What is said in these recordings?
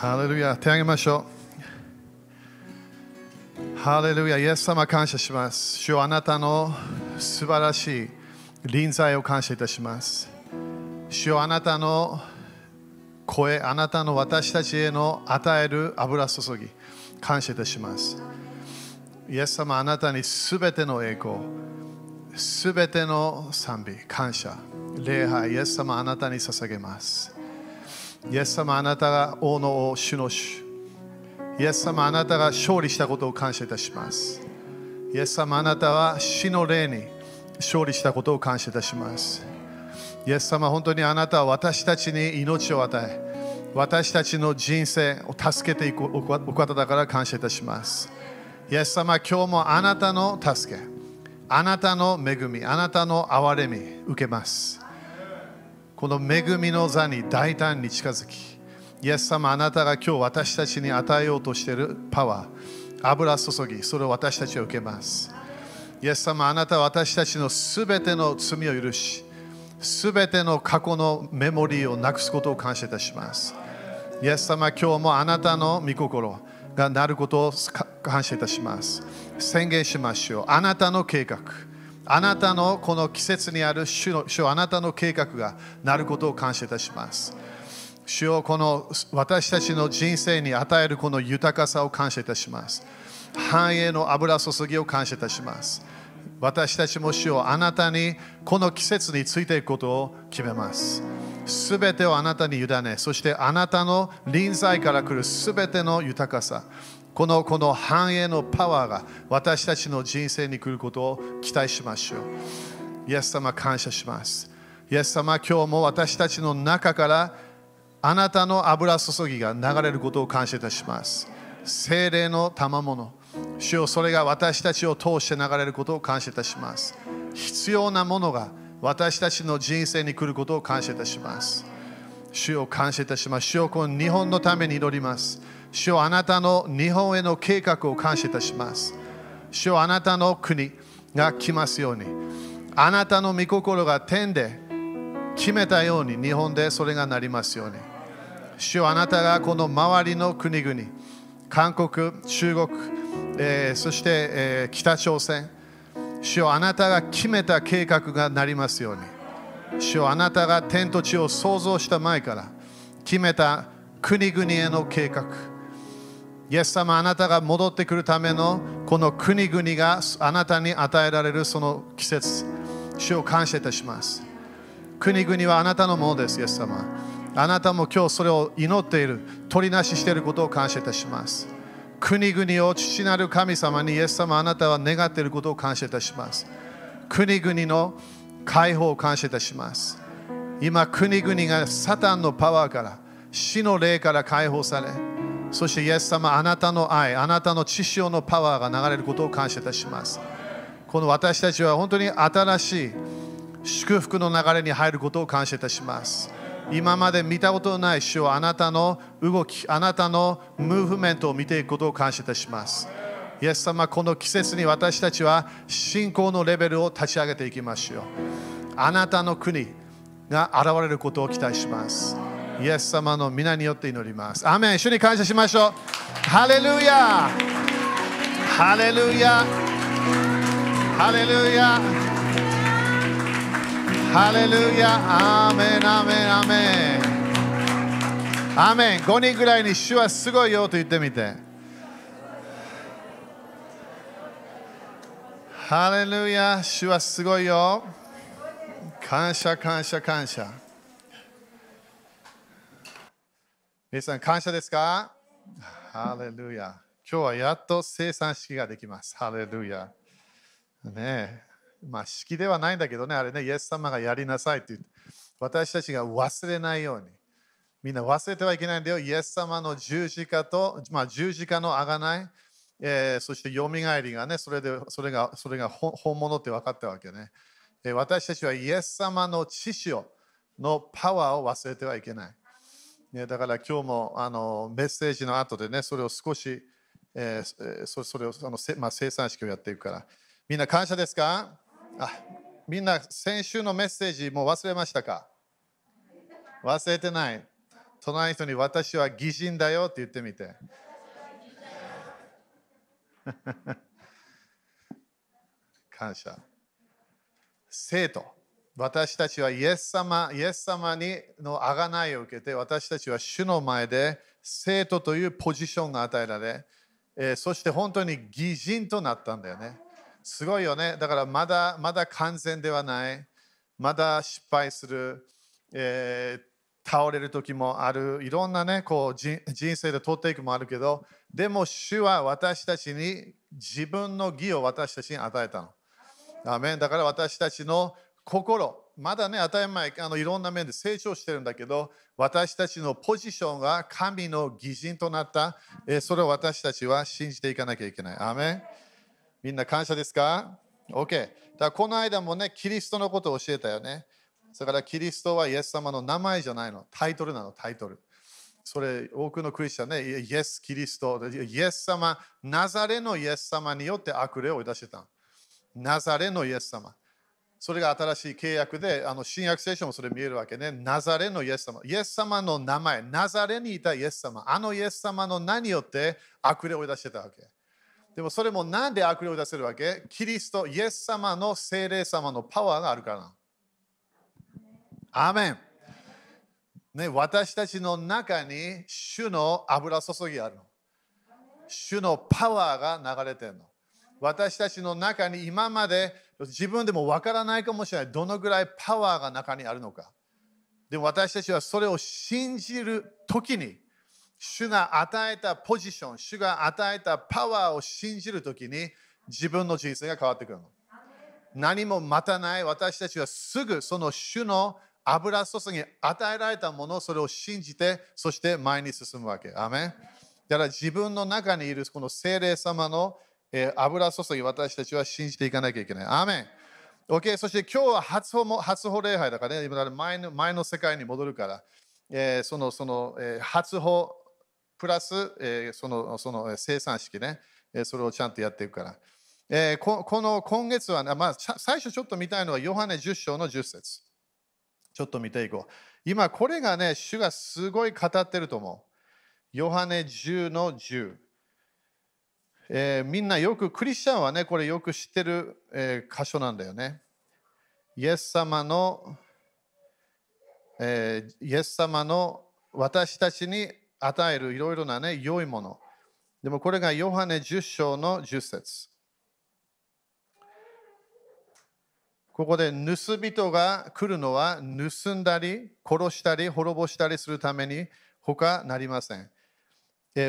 ハレルヤ、手挙げましょう。ハレルヤ、イエス様感謝します。主よあなたの素晴らしい臨在を感謝いたします。主よあなたの声、あなたの私たちへの与える油注ぎ、感謝いたします。イエス様あなたにすべての栄光、すべての賛美、感謝、礼拝、イエス様あなたに捧げます。イエス様あなたが王の王、主の主。イエス様あなたが勝利したことを感謝いたします。イエス様あなたは死の霊に勝利したことを感謝いたします。イエス様本当にあなたは私たちに命を与え、私たちの人生を助けていくお方だから感謝いたします。イエス様今日もあなたの助け、あなたの恵み、あなたの憐れみ受けます。この恵みの座に大胆に近づき、イエス様あなたが今日私たちに与えようとしているパワー、油注ぎ、それを私たちは受けます。イエス様あなたは私たちのすべての罪を許し、すべての過去のメモリーをなくすことを感謝いたします。イエス様今日もあなたの御心がなることを感謝いたします。宣言しましょう。あなたの計画。あなたのこの季節にある主の主あなたの計画がなることを感謝いたします。主をこの私たちの人生に与えるこの豊かさを感謝いたします。繁栄の油注ぎを感謝いたします。私たちも主をあなたにこの季節についていくことを決めます。すべてをあなたに委ね、そしてあなたの臨在から来るすべての豊かさ、このこの繁栄のパワーが私たちの人生に来ることを期待しましょう。イエス様感謝します。イエス様今日も私たちの中からあなたの油注ぎが流れることを感謝いたします。精霊の賜物、主よそれが私たちを通して流れることを感謝いたします。必要なものが私たちの人生に来ることを感謝いたします。主を感謝いたします。主をこの日本のために祈ります。主あなたの日本への計画を感謝いたします。主あなたの国が来ますように、あなたの御心が天で決めたように日本でそれがなりますように。主よあなたがこの周りの国々、韓国、中国、えー、そして、えー、北朝鮮、主よあなたが決めた計画がなりますように。主よあなたが天と地を創造した前から決めた国々への計画。イエス様あなたが戻ってくるためのこの国々があなたに与えられるその季節、主を感謝いたします。国々はあなたのものです、イエス様。あなたも今日それを祈っている、取りなししていることを感謝いたします。国々を父なる神様にイエス様あなたは願っていることを感謝いたします。国々の解放を感謝いたします。今、国々がサタンのパワーから、死の霊から解放され、そしてイエス様、あなたの愛、あなたの血潮のパワーが流れることを感謝いたします。この私たちは本当に新しい祝福の流れに入ることを感謝いたします。今まで見たことのない主をあなたの動き、あなたのムーブメントを見ていくことを感謝いたします。イエス様、この季節に私たちは信仰のレベルを立ち上げていきましょう。あなたの国が現れることを期待します。イエス様の皆によって祈ります。アメン。主に感謝しましょう。ハレルヤ。ハレルヤ。ハレルヤ。ハレルヤ。アーメン。アメン。アメン。アメン。5人ぐらいに主はすごいよと言ってみて。ハレルヤ。主はすごいよ。感謝感謝感謝。皆さん感謝ですか？ハレルヤ今日はやっと生産式ができますハレルヤねえまあ式ではないんだけどね、あれね、イエス様がやりなさいってって、私たちが忘れないように。みんな忘れてはいけないんだよ。イエス様の十字架と、まあ、十字架のあがない、えー、そしてよみがえりがね、それでそれがそれが本物って分かったわけね。えー、私たちはイエス様の知潮のパワーを忘れてはいけない。ね、だから今日もあのメッセージの後でね、それを少し、えー、そそれをあの、まあ、生産式をやっていくから。みんな感謝ですか？あみんな先週のメッセージもう忘れましたか？忘れてない。隣の人に私は偽人だよって言ってみて。感謝。生徒。私たちはイエス様、イエス様にの贖いを受けて、私たちは主の前で生徒というポジションが与えられ、えー、そして本当に偽人となったんだよね。すごいよね。だからまだまだ完全ではない。まだ失敗する。えー、倒れる時もある。いろんなね、こう人生で通っていくもあるけど、でも主は私たちに自分の義を私たちに与えたの。アメンだから私たちの心、まだね、当たり前あのいろんな面で成長してるんだけど、私たちのポジションが神の義人となった、えそれを私たちは信じていかなきゃいけない。アメンみんな感謝ですか ?OK。だかこの間もね、キリストのことを教えたよね。だからキリストはイエス様の名前じゃないの。タイトルなの、タイトル。それ、多くのクリスチャンね、イエス・キリスト、イエス様、ナザレのイエス様によって悪霊を出してた。ナザレのイエス様。それが新しい契約で、あの新約聖書もそれ見えるわけね。ナザレのイエス様。イエス様の名前、ナザレにいたイエス様。あのイエス様の名によって悪霊を出してたわけ。でもそれもなんで悪霊を出せるわけ？キリスト、イエス様の精霊様のパワーがあるから。アーメン。ね、私たちの中に主の油注ぎがあるの。主のパワーが流れてるの。私たちの中に今まで自分でもわからないかもしれない。どのぐらいパワーが中にあるのか。でも私たちはそれを信じるときに、主が与えたポジション、主が与えたパワーを信じるときに自分の人生が変わってくるの。何も待たない私たちはすぐその主の油注ぎ与えられたものそれを信じてそして前に進むわけ。アメだから自分の中にいるこの精霊様のえー、油注ぎ私たちは信じていかなきゃいけない。アーメン OK、そして今日は初歩も初歩礼拝だからね、今前の前の世界に戻るから、えー、そのその、えー、初歩プラス、えー、そのその生産式ね、えー、それをちゃんとやっていくから。えー、ここの今月は、ね、まあ、最初ちょっと見たいのはヨハネ10章の10節ちょっと見ていこう。今これがね、主がすごい語ってると思う。ヨハネ10の10。えー、みんなよく、クリスチャンはね、これよく知ってる、えー、箇所なんだよね。イエス様の、えー、イエス様の私たちに与えるいろいろなね、良いもの。でもこれがヨハネ10章の10節ここで盗人が来るのは盗んだり殺したり滅ぼしたりするために他なりません。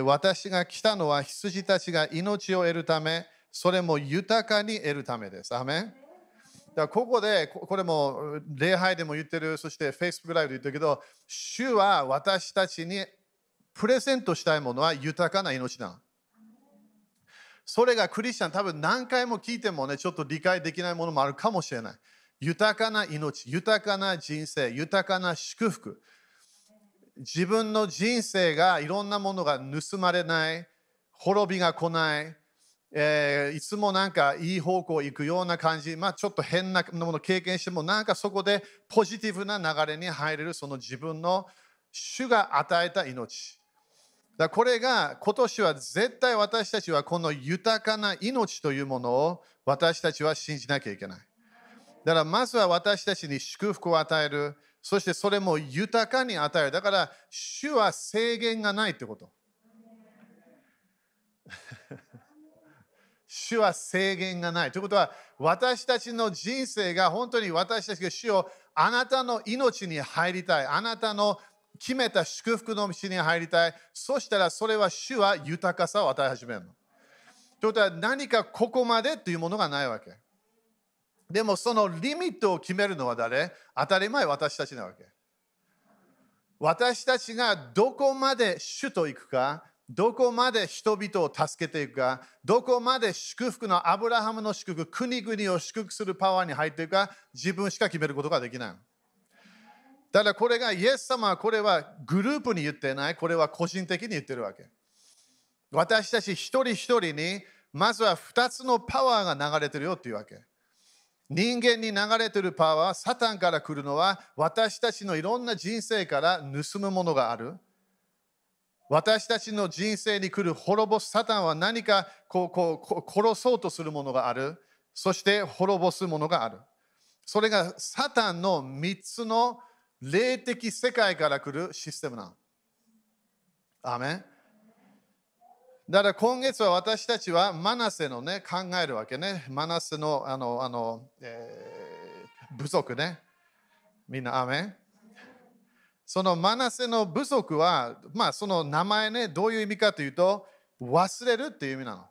私が来たのは羊たちが命を得るため、それも豊かに得るためです。アメンだここで、これも礼拝でも言ってる、そして Facebook ライブで言ってるけど、主は私たちにプレゼントしたいものは豊かな命だ。それがクリスチャン、多分何回も聞いてもね、ちょっと理解できないものもあるかもしれない。豊かな命、豊かな人生、豊かな祝福。自分の人生がいろんなものが盗まれない、滅びが来ない、えー、いつもなんかいい方向行くような感じ、まあ、ちょっと変なものを経験しても、なんかそこでポジティブな流れに入れる、その自分の主が与えた命。だこれが今年は絶対私たちはこの豊かな命というものを私たちは信じなきゃいけない。だからまずは私たちに祝福を与える。そしてそれも豊かに与える。だから、主は制限がないってこと。主は制限がない。ということは、私たちの人生が本当に私たちが主をあなたの命に入りたい。あなたの決めた祝福の道に入りたい。そしたらそれは主は豊かさを与え始めるの。ということは何かここまでというものがないわけ。でもそのリミットを決めるのは誰？当たり前私たちなわけ。私たちがどこまで主と行くか、どこまで人々を助けていくか、どこまで祝福のアブラハムの祝福、国々を祝福するパワーに入っていくか、自分しか決めることができない。ただこれがイエス様はこれはグループに言ってない、これは個人的に言ってるわけ。私たち一人一人にまずは2つのパワーが流れてるよっていうわけ。人間に流れてるパワー、サタンから来るのは私たちのいろんな人生から盗むものがある。私たちの人生に来る滅ぼすサタンは何かこうこう殺そうとするものがある。そして滅ぼすものがある。それがサタンの3つの霊的世界から来るシステムなの。アメンだから今月は私たちはマナセのね考えるわけね。マナセのあのあの、えー、部族ね。みんなアメンそのマナセの部族は、まあその名前ね、どういう意味かというと、忘れるっていう意味なの。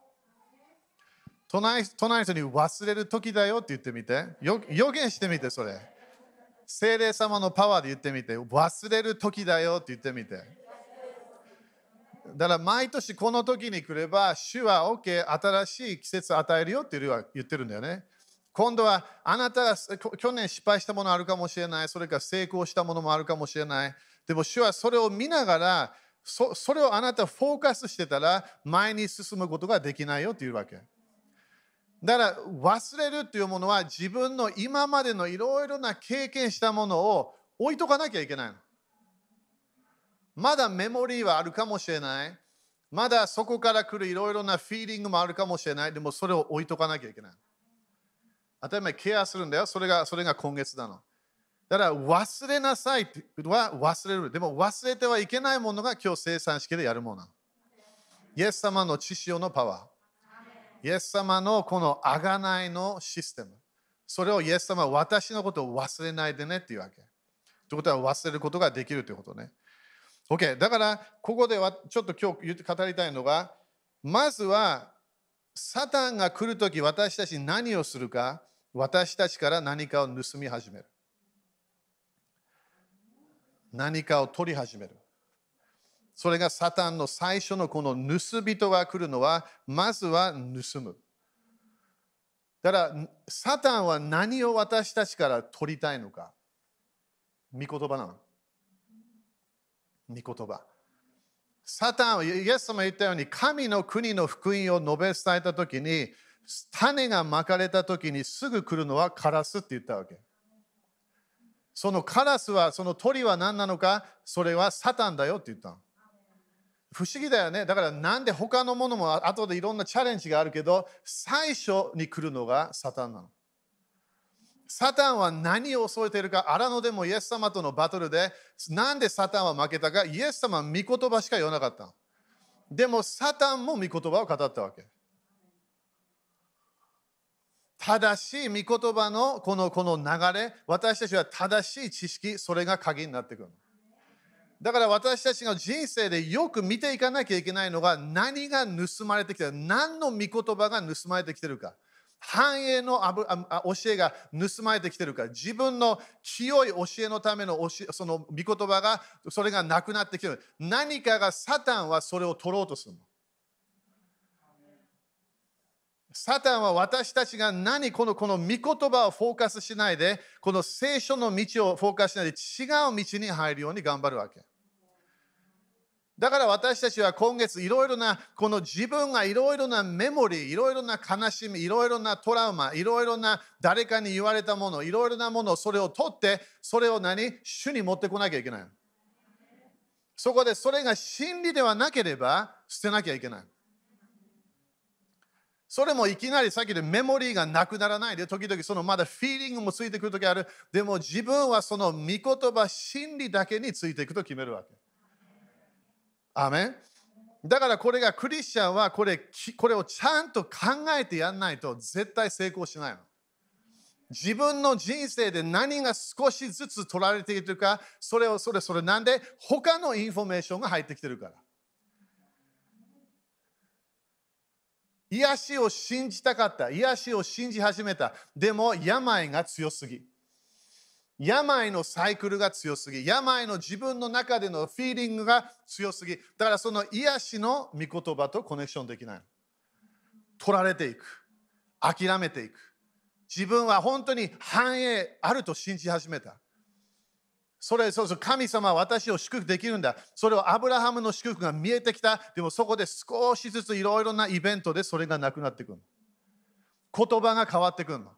隣隣の人に忘れる時だよって言ってみて。予言してみて、それ。精霊様のパワーで言ってみて。忘れる時だよって言ってみて。だから毎年この時に来れば、主は OK、新しい季節を与えるよって言ってるんだよね。今度はあなたが去年失敗したものあるかもしれない、それから成功したものもあるかもしれない。でも主はそれを見ながら、そそれをあなたフォーカスしてたら前に進むことができないよっていうわけ。だから忘れるっていうものは自分の今までのいろいろな経験したものを置いとかなきゃいけないの。まだメモリーはあるかもしれない。まだそこから来るいろいろなフィーリングもあるかもしれない。でもそれを置いとかなきゃいけない。当たり前ケアするんだよ。それがそれが今月なの。だから忘れなさいは忘れる。でも忘れてはいけないものが今日生産式でやるもの。イエス様の知識のパワー。イエス様のこのあがないのシステム。それをイエス様は私のことを忘れないでねっていうわけ。ということは忘れることができるということね。OK。だから、ここではちょっと今日語りたいのが、まずは、サタンが来るとき私たち何をするか、私たちから何かを盗み始める。何かを取り始める。それがサタンの最初のこの盗人が来るのは、まずは盗む。だから、サタンは何を私たちから取りたいのか。御言葉なの。御言葉。サタンは、イエス様言ったように、神の国の福音を述べ伝えたときに、種がまかれたときにすぐ来るのはカラスって言ったわけ。そのカラスは、その鳥は何なのか、それはサタンだよって言ったの。不思議だよね。だからなんで他のものも後でいろんなチャレンジがあるけど、最初に来るのがサタンなの。サタンは何を恐れているか、荒野でもイエス様とのバトルで、なんでサタンは負けたか、イエス様は御言葉しか言わなかった。でもサタンも御言葉を語ったわけ。正しい御言葉のこのこの流れ、私たちは正しい知識、それが鍵になってくる。だから私たちの人生でよく見ていかなきゃいけないのが何が盗まれてきてる何の御言葉が盗まれてきてるか繁栄の教えが盗まれてきてるから自分の清い教えのための教えその御言葉がそれがなくなってきてる何かがサタンはそれを取ろうとするの？サタンは私たちが何このこの御言葉をフォーカスしないでこの聖書の道をフォーカスしないで違う道に入るように頑張るわけ。だから私たちは今月いろいろなこの自分がいろいろなメモリー、いろいろな悲しみ、いろいろなトラウマ、いろいろな誰かに言われたもの、いろいろなものそれを取って、それを何？主に持ってこなきゃいけない。そこでそれが真理ではなければ捨てなきゃいけない。それもいきなりさっきでメモリーがなくならないで、時々そのまだフィーリングもついてくるときある。でも自分はその御言葉、真理だけについていくと決めるわけ。アメンだからこれがクリスチャンはこれこれをちゃんと考えてやらないと絶対成功しないの。自分の人生で何が少しずつ取られているか、それをそれそれなんで？他のインフォメーションが入ってきてるから。癒しを信じたかった。癒しを信じ始めた。でも病が強すぎ。病のサイクルが強すぎ、病の自分の中でのフィーリングが強すぎ、だからその癒しの御言葉とコネクションできない。取られていく。諦めていく。自分は本当に繁栄あると信じ始めた。それ、そうそう、神様は私を祝福できるんだ。それをアブラハムの祝福が見えてきた。でもそこで少しずついろいろなイベントでそれがなくなってくる。言葉が変わってくるの。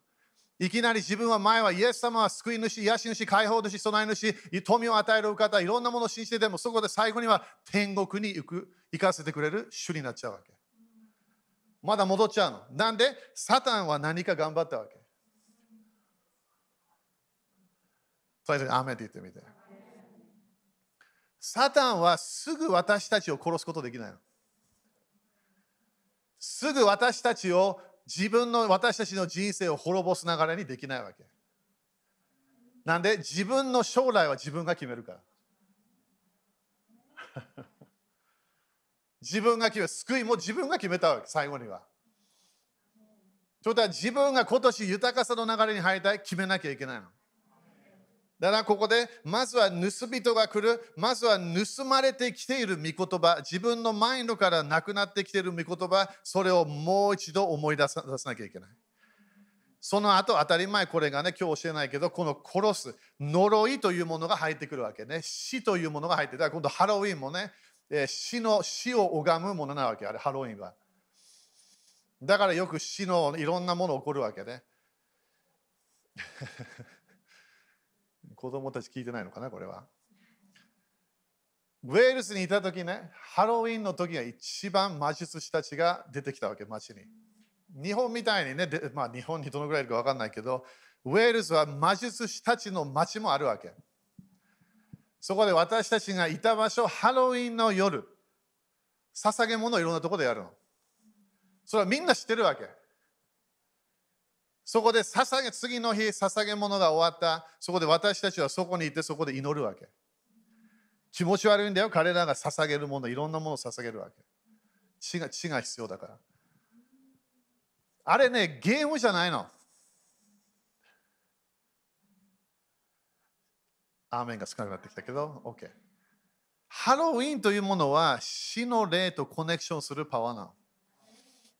いきなり自分は前はイエス様は救い主、癒し主、解放主、備え主、富を与える方、いろんなものを信じてても、そこで最後には天国に行く行かせてくれる主になっちゃうわけ。まだ戻っちゃうの。なんで、サタンは何か頑張ったわけ。それで、アメって言ってみて。サタンはすぐ私たちを殺すことできないの。すぐ私たちを自分の私たちの人生を滅ぼす流れにできないわけ。なんで自分の将来は自分が決めるから。自分が決め救いも自分が決めたわけ、最後には。ということは自分が今年豊かさの流れに入りたい決めなきゃいけないの。だからここで、まずは盗人が来る、まずは盗まれてきている御言葉、自分のマインドからなくなってきている御言葉、それをもう一度思い出さ出さなきゃいけない。その後、当たり前、これがね、今日教えないけど、この殺す、呪いというものが入ってくるわけね。死というものが入ってくる。今度ハロウィンもね、死の死を拝むものなわけ、あれ、ハロウィンは。だからよく死のいろんなもの起こるわけね。子供たち聞いてないのかな、これは。ウェールズにいた時ね、ハロウィンの時が一番魔術師たちが出てきたわけ、街に。日本みたいにね、まあ日本にどのぐらいいるか分かんないけど、ウェールズは魔術師たちの街もあるわけ。そこで私たちがいた場所、ハロウィンの夜、捧げ物をいろんなところでやるの。それはみんな知ってるわけ。そこで捧げ、次の日、捧げ物が終わった。そこで私たちはそこにいて、そこで祈るわけ。気持ち悪いんだよ。彼らが捧げるもの、いろんなものを捧げるわけ。血が血が必要だから。あれね、ゲームじゃないの。アーメンが少なくなってきたけど、OK。ハロウィンというものは死の霊とコネクションするパワーなの。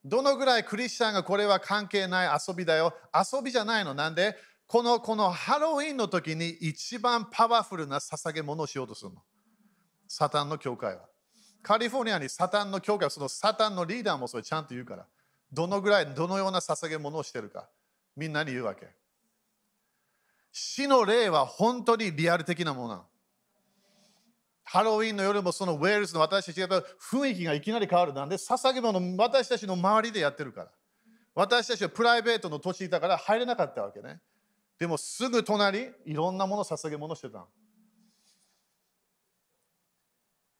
どのぐらいクリスチャンがこれは関係ない遊びだよ？遊びじゃないの。なんで？このこのハロウィンの時に一番パワフルな捧げ物をしようとするの。サタンの教会は。カリフォルニアにサタンの教会はそのサタンのリーダーもそれちゃんと言うから。どのぐらい、どのような捧げ物をしてるか。みんなに言うわけ。死の霊は本当にリアル的なものなの。ハロウィンの夜もそのウェールズの私たちが雰囲気がいきなり変わる。なんで捧げ物私たちの周りでやってるから。私たちはプライベートの土地だから入れなかったわけね。でもすぐ隣、いろんなもの捧げ物してた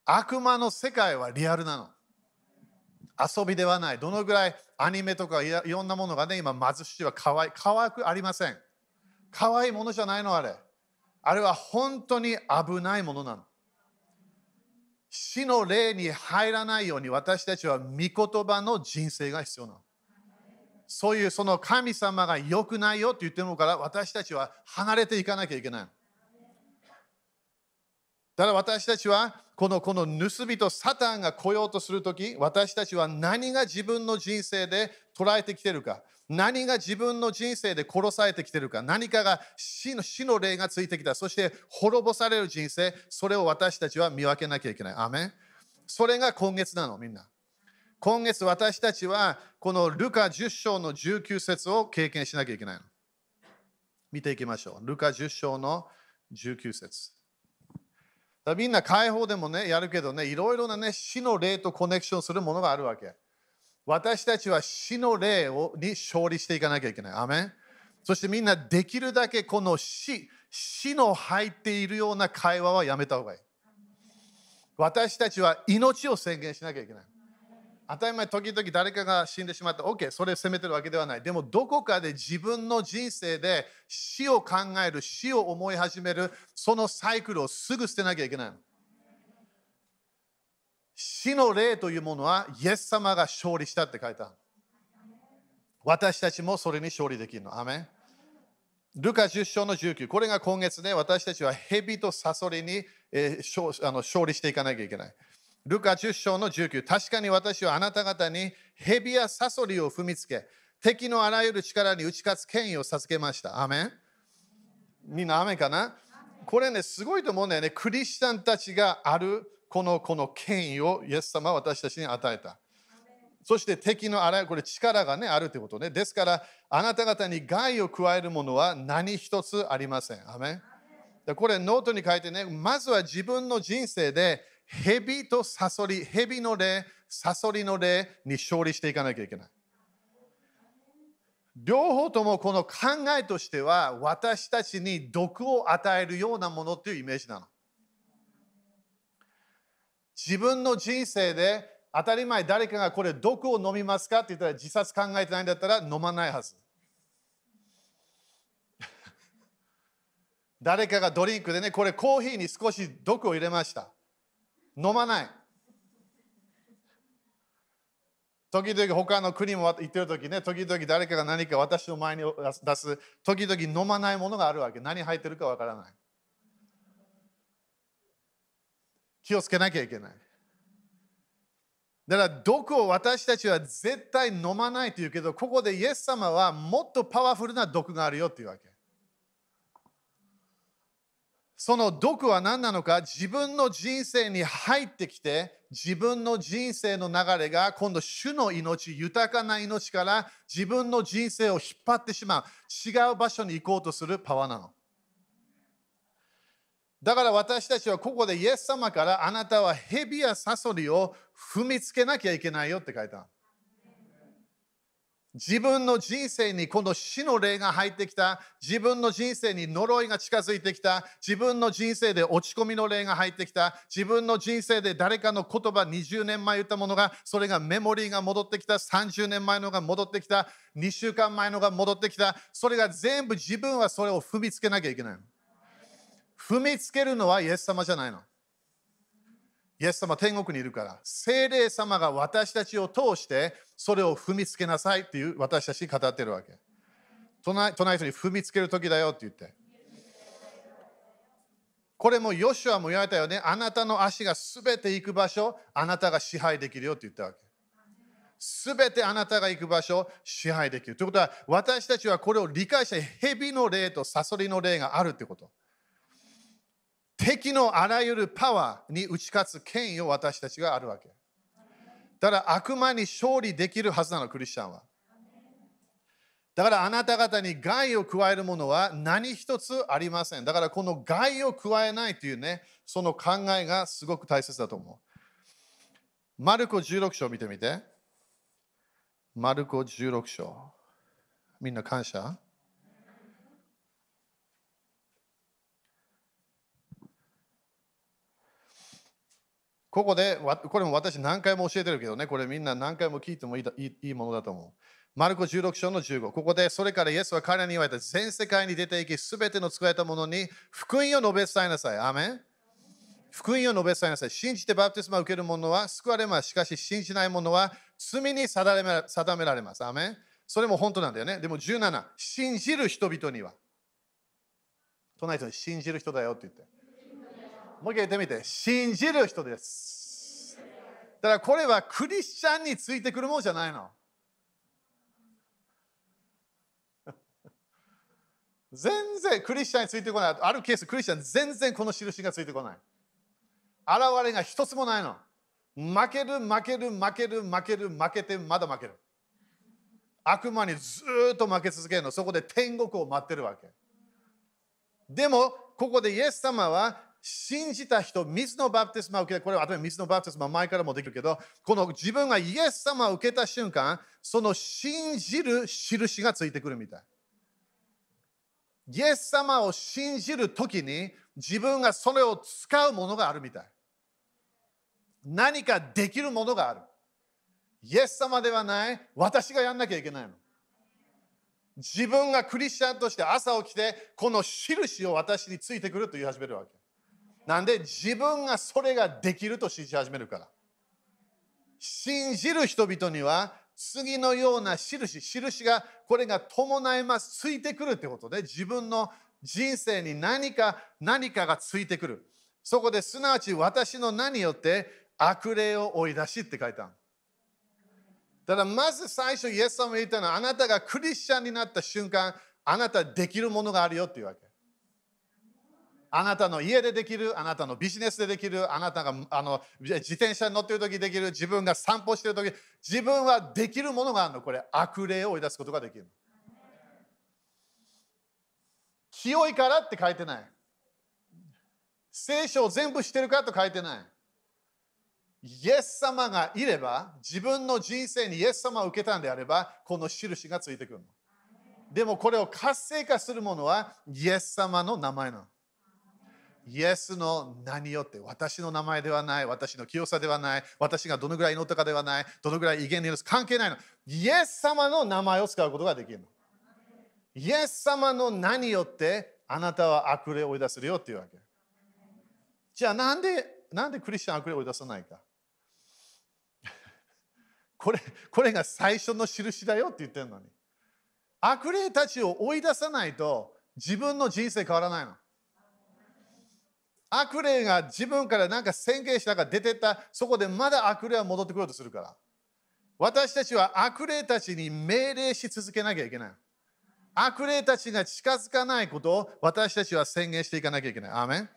悪魔の世界はリアルなの。遊びではない。どのぐらいアニメとかいろんなものがね、今貧しいは可愛い。可愛くありません。可愛いものじゃないのあれ。あれは本当に危ないものなの。死の霊に入らないように私たちは御言葉の人生が必要なの。そういうその神様が良くないよって言ってるのから私たちは離れていかなきゃいけない。だから私たちはこのこの盗人サタンが来ようとするとき私たちは何が自分の人生で捉えてきてるか何が自分の人生で殺されてきてるか、何かが死の死の霊がついてきた、そして滅ぼされる人生、それを私たちは見分けなきゃいけない。アメンそれが今月なの、みんな。今月私たちはこのルカ10章の19節を経験しなきゃいけないの。見ていきましょう。ルカ10章の19節みんな解放でもね、やるけどね、いろいろなね、死の霊とコネクションするものがあるわけ。私たちは死の霊をに勝利していかなきゃいけない。アメンそしてみんなできるだけこの死、死の入っているような会話はやめた方がいい。私たちは命を宣言しなきゃいけない。当たり前、時々誰かが死んでしまった。OK、それを責めてるわけではない。でも、どこかで自分の人生で死を考える、死を思い始める、そのサイクルをすぐ捨てなきゃいけない。死の霊というものは、イエス様が勝利したって書いた。私たちもそれに勝利できるの。アメンルカ10章の19。これが今月ね、私たちは蛇とサソリに、えー、勝あの勝利していかなきゃいけない。ルカ10章の19。確かに私はあなた方に蛇やサソリを踏みつけ、敵のあらゆる力に打ち勝つ権威を授けました。アメンみんなアメンかな？これね、すごいと思うんだよね。クリスチャンたちがあるこのこの権威をイエス様は私たちに与えた。そして敵のあらゆる、これ力がね、あるということね。ですから、あなた方に害を加えるものは何一つありません。アメこれノートに書いてね、まずは自分の人生で蛇とサソリ、蛇の霊、サソリの霊に勝利していかなきゃいけない。両方ともこの考えとしては私たちに毒を与えるようなものっていうイメージなの。自分の人生で当たり前誰かがこれ毒を飲みますかって言ったら自殺考えてないんだったら飲まないはず。誰かがドリンクでね、これコーヒーに少し毒を入れました。飲まない。時々他の国も行ってる時ね、時々誰かが何か私の前に出す、時々飲まないものがあるわけ。何入ってるかわからない。気をつけなきゃいけない。だから毒を私たちは絶対飲まないというけど、ここでイエス様はもっとパワフルな毒があるよっていうわけ。その毒は何なのか自分の人生に入ってきて自分の人生の流れが今度主の命豊かな命から自分の人生を引っ張ってしまう違う場所に行こうとするパワーなのだから私たちはここでイエス様からあなたは蛇やサソリを踏みつけなきゃいけないよって書いた自分の人生にこの死の霊が入ってきた。自分の人生に呪いが近づいてきた。自分の人生で落ち込みの霊が入ってきた。自分の人生で誰かの言葉20年前言ったものが、それがメモリーが戻ってきた。30年前のが戻ってきた。2週間前のが戻ってきた。それが全部自分はそれを踏みつけなきゃいけない。踏みつけるのはイエス様じゃないの。イエス様天国にいるから、精霊様が私たちを通してそれを踏みつけなさいっていう私たちに語ってるわけ。隣隣人に踏みつける時だよって言って。これもヨシュアも言われたよね。あなたの足がすべて行く場所、あなたが支配できるよって言ったわけ。すべてあなたが行く場所、支配できる。ということは、私たちはこれを理解して、蛇の霊とサソリの霊があるってこと。敵のあらゆるパワーに打ち勝つ権威を私たちがあるわけ。だから悪魔に勝利できるはずなの、クリスチャンは。だからあなた方に害を加えるものは何一つありません。だからこの害を加えないというね、その考えがすごく大切だと思う。マルコ16章見てみて。マルコ16章。みんな感謝ここで、これも私何回も教えてるけどね、これみんな何回も聞いてもいいいいものだと思う。マルコ16章の15。ここで、それからイエスは彼らに言われた全世界に出て行き、すべての使えたものに福音を述べ伝えなさい。アメン福音を述べ伝えなさい。信じてバプテスマを受ける者は救われます。しかし、信じない者は罪に定められます。アメンそれも本当なんだよね。でも17、信じる人々には。隣人に信じる人だよって言って。もう一回言ってみて。信じる人です。だからこれはクリスチャンについてくるものじゃないの。全然クリスチャンについてこない。あるケース、クリスチャン全然この印がついてこない。現れが一つもないの。負ける、負ける、負ける、負ける、負けて、まだ負ける。悪魔にずっと負け続けるの。そこで天国を待ってるわけ。でも、ここでイエス様は信じた人、水のバプテスマを受けた、これは水のバプテスマ前からもできるけど、この自分がイエス様を受けた瞬間、その信じる印がついてくるみたい。イエス様を信じるときに自分がそれを使うものがあるみたい。何かできるものがある。イエス様ではない、私がやんなきゃいけないの。自分がクリスチャンとして朝起きて、この印を私についてくると言い始めるわけ。なんで自分がそれができると信じ始めるから。信じる人々には次のような印、印がこれが伴います、ついてくるってことで自分の人生に何か何かがついてくる。そこですなわち私の名によって悪霊を追い出しって書いた。だまず最初イエス様が言ったのはあなたがクリスチャンになった瞬間あなたできるものがあるよっていうわけ。あなたの家でできる、あなたのビジネスでできる、あなたがあの自転車に乗ってる時できる、自分が散歩してる時、自分はできるものがあるの。これ、悪霊を追い出すことができる。清いからって書いてない。聖書を全部してるかと書いてない。イエス様がいれば、自分の人生にイエス様を受けたんであれば、この印がついてくるの。でもこれを活性化するものは、イエス様の名前なの。イエスの名によって私の名前ではない、私の清さではない、私がどのぐらい祈ったかではない、どのぐらい威厳にいるか関係ないの。イエス様の名前を使うことができるの。イエス様の名によってあなたは悪霊を追い出せるよっていうわけ。じゃあなんで、なんでクリスチャン悪霊を追い出さないか これこれが最初の印だよって言ってるのに。悪霊たちを追い出さないと自分の人生変わらないの。悪霊が自分から何か宣言したか出てったそこでまだ悪霊は戻ってくるとするから。私たちは悪霊たちに命令し続けなきゃいけない。悪霊たちが近づかないことを私たちは宣言していかなきゃいけない。アーメン。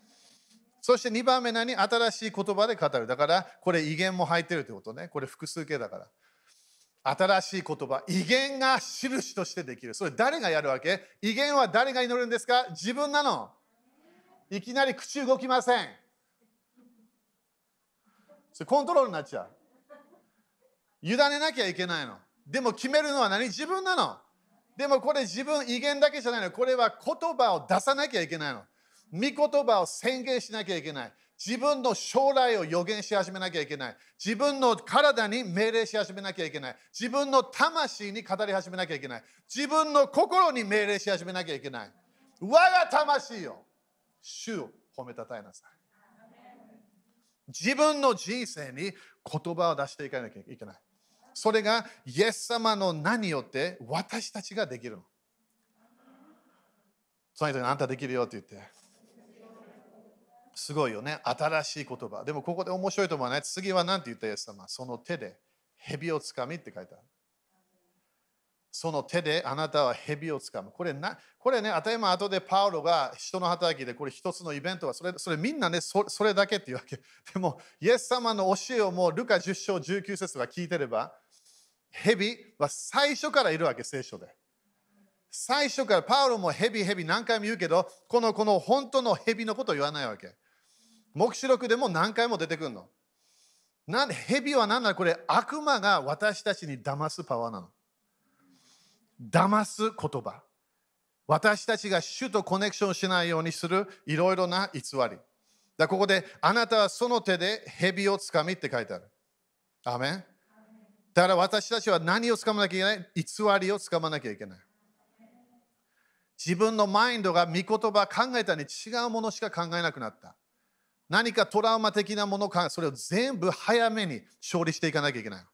そして2番目何？新しい言葉で語る。だからこれ威厳も入ってるってことね。これ複数形だから。新しい言葉。威厳が印としてできる。それ誰がやるわけ？威厳は誰が祈るんですか？自分なの。いきなり口動きません。コントロールになっちゃう。委ねなきゃいけないの。でも決めるのは何？自分なの。でもこれ自分威厳だけじゃないの。これは言葉を出さなきゃいけないの。御言葉を宣言しなきゃいけない。自分の将来を予言し始めなきゃいけない。自分の体に命令し始めなきゃいけない。自分の魂に語り始めなきゃいけない。自分の心に命令し始めなきゃいけない。我が魂よ。主を褒めたたえなさい。自分の人生に言葉を出していかなきゃいけない。それがイエス様の名によって私たちができるの。その人にあんたできるよって言って。すごいよね。新しい言葉。でもここで面白いと思わない？次は何て言ったイエス様？その手で蛇をつかみって書いてある。その手であなたは蛇をつかむ。これな、これね、当たり前後でパウロが人の働きで、これ一つのイベントは、それそれみんなねそ、それだけっていうわけ。でも、イエス様の教えをもうルカ10章19節が聞いてれば、蛇は最初からいるわけ、聖書で。最初からパウロも蛇蛇何回も言うけど、このこの本当の蛇のことを言わないわけ。黙示録でも何回も出てくるの。なんで蛇は何だこれ悪魔が私たちに騙すパワーなの。騙す言葉。私たちが主とコネクションしないようにするいろいろな偽り。だここであなたはその手で蛇をつかみって書いてある。アメン。だから私たちは何をつかまなきゃいけない？偽りをつかまなきゃいけない。自分のマインドが御言葉考えたに違うものしか考えなくなった。何かトラウマ的なものかそれを全部早めに勝利していかなきゃいけない。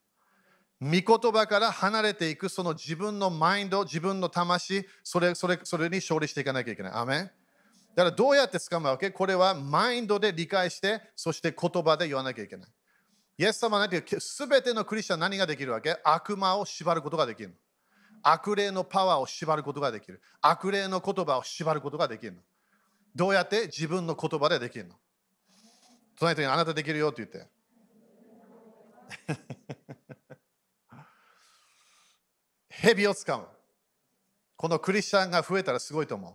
御言葉から離れていくその自分のマインド、自分の魂、それそれそれに勝利していかなきゃいけない。アメだからどうやって掴むわけ？これはマインドで理解して、そして言葉で言わなきゃいけない。イエス様は何てすべてのクリスチャン何ができるわけ？悪魔を縛ることができる。悪霊のパワーを縛ることができる。悪霊の言葉を縛ることができる。どうやって自分の言葉でできるの？隣人にあなたできるよって言って。蛇を使う。このクリスチャンが増えたらすごいと思う。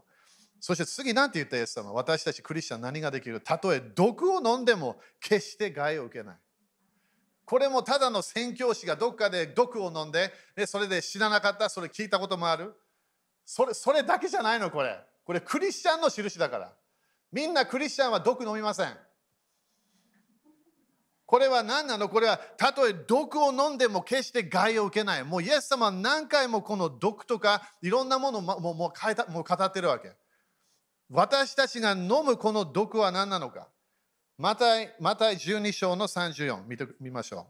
そして次何て言ったイエス様？私たちクリスチャン何ができる？たとえ毒を飲んでも決して害を受けない。これもただの宣教師がどっかで毒を飲んで、でそれで死ななかった、それ聞いたこともある？それそれだけじゃないの、これ。これクリスチャンの印だから。みんなクリスチャンは毒飲みません。これは何なの？これはたとえ毒を飲んでも決して害を受けない。もうイエス様何回もこの毒とかいろんなものをもうもうもう語ってるわけ。私たちが飲むこの毒は何なのかマタイマタイ12章の34見てみましょ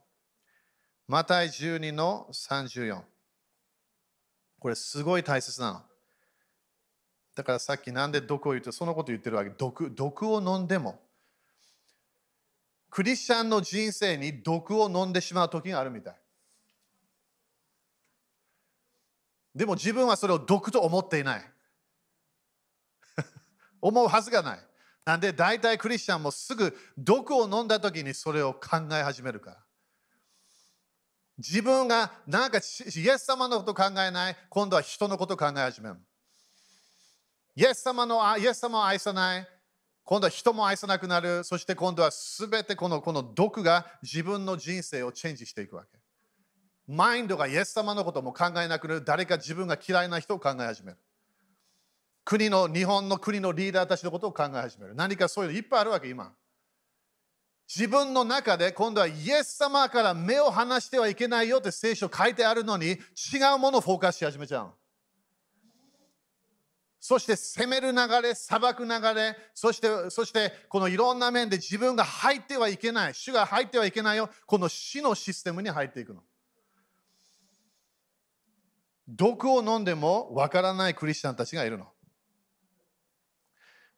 う。マタイ12の34。これすごい大切なの。だからさっきなんで毒を言ってそのこと言ってるわけ。毒毒を飲んでもクリスチャンの人生に毒を飲んでしまう時があるみたい。でも自分はそれを毒と思っていない。思うはずがない。なんで大体クリスチャンもすぐ毒を飲んだ時にそれを考え始めるから。自分がなんかイエス様のこと考えない、今度は人のこと考え始める。イエス様のイエス様を愛さない、今度は人も愛さなくなる、そして今度はすべてこのこの毒が自分の人生をチェンジしていくわけ。マインドがイエス様のことも考えなくなる、誰か自分が嫌いな人を考え始める。国の、日本の国のリーダーたちのことを考え始める。何かそういうのいっぱいあるわけ、今。自分の中で今度はイエス様から目を離してはいけないよって聖書書いてあるのに違うものをフォーカスし始めちゃう。そして攻める流れ、裁く流れ、そしてそしてこのいろんな面で自分が入ってはいけない、主が入ってはいけないよ、この死のシステムに入っていくの。毒を飲んでもわからないクリスチャンたちがいるの。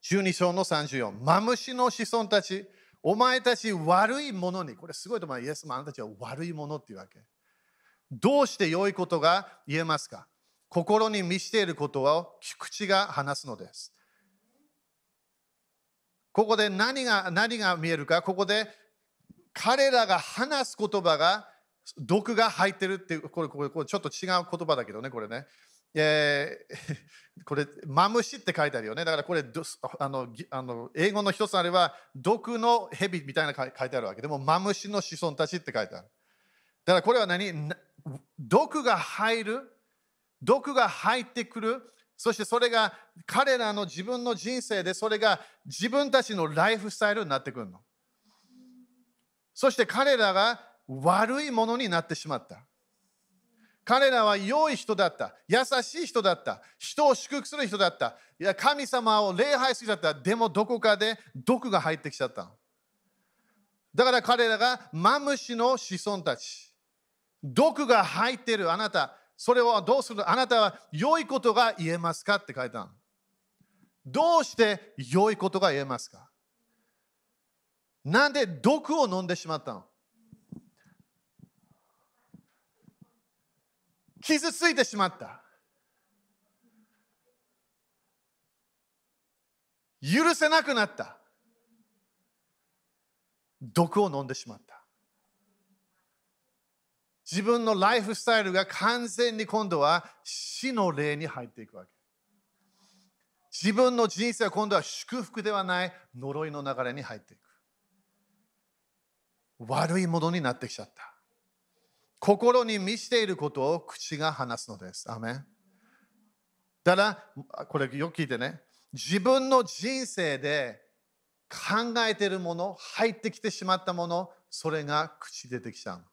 12章の34、マムシの子孫たち、お前たち悪いものに、これすごいと思う。イエスもあなたたちは悪いものっていうわけ。どうして良いことが言えますか？心に満ちていることを口が話すのです。ここで何が何が見えるか、ここで彼らが話す言葉が毒が入ってるっていう、これこれこれちょっと違う言葉だけどね、これね。えー、これ、マムシって書いてあるよね。だからこれ、あのあの英語の一つあれば、毒の蛇みたいな書いてあるわけでも、マムシの子孫たちって書いてある。だからこれは何？毒が入る、毒が入ってくる、そしてそれが彼らの自分の人生で、それが自分たちのライフスタイルになってくるの。そして彼らが悪いものになってしまった。彼らは良い人だった。優しい人だった。人を祝福する人だった。いや神様を礼拝する人だった。でもどこかで毒が入ってきちゃった。だから彼らがマムシの子孫たち。毒が入ってるあなた。それをどうする？あなたは良いことが言えますかって書いたの。どうして良いことが言えますか？なんで毒を飲んでしまったの？傷ついてしまった。許せなくなった。毒を飲んでしまった。自分のライフスタイルが完全に今度は死の霊に入っていくわけ。自分の人生は今度は祝福ではない呪いの流れに入っていく。悪いものになってきちゃった。心に満ちていることを口が話すのです。アメンだから、これよく聞いてね。自分の人生で考えているもの、入ってきてしまったもの、それが口出てきちゃう。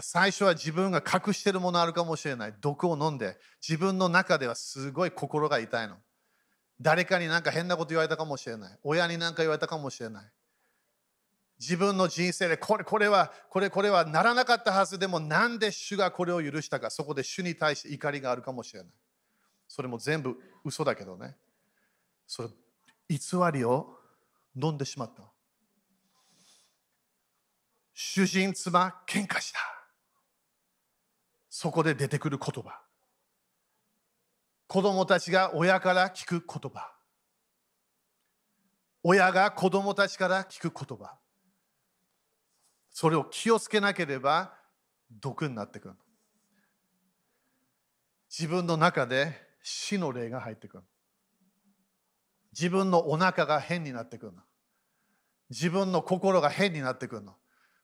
最初は自分が隠してるものあるかもしれない。毒を飲んで、自分の中ではすごい心が痛いの。誰かになんか変なこと言われたかもしれない。親に何か言われたかもしれない。自分の人生でこれこれはこれこれはならなかったはずでもなんで主がこれを許したかそこで主に対して怒りがあるかもしれないそれも全部嘘だけどねそれ偽りを飲んでしまった主人妻喧嘩したそこで出てくる言葉。子供たちが親から聞く言葉。親が子供たちから聞く言葉。それを気をつけなければ毒になってくる。自分の中で死の霊が入ってくる。自分のお腹が変になってくる。自分の心が変になってくる。の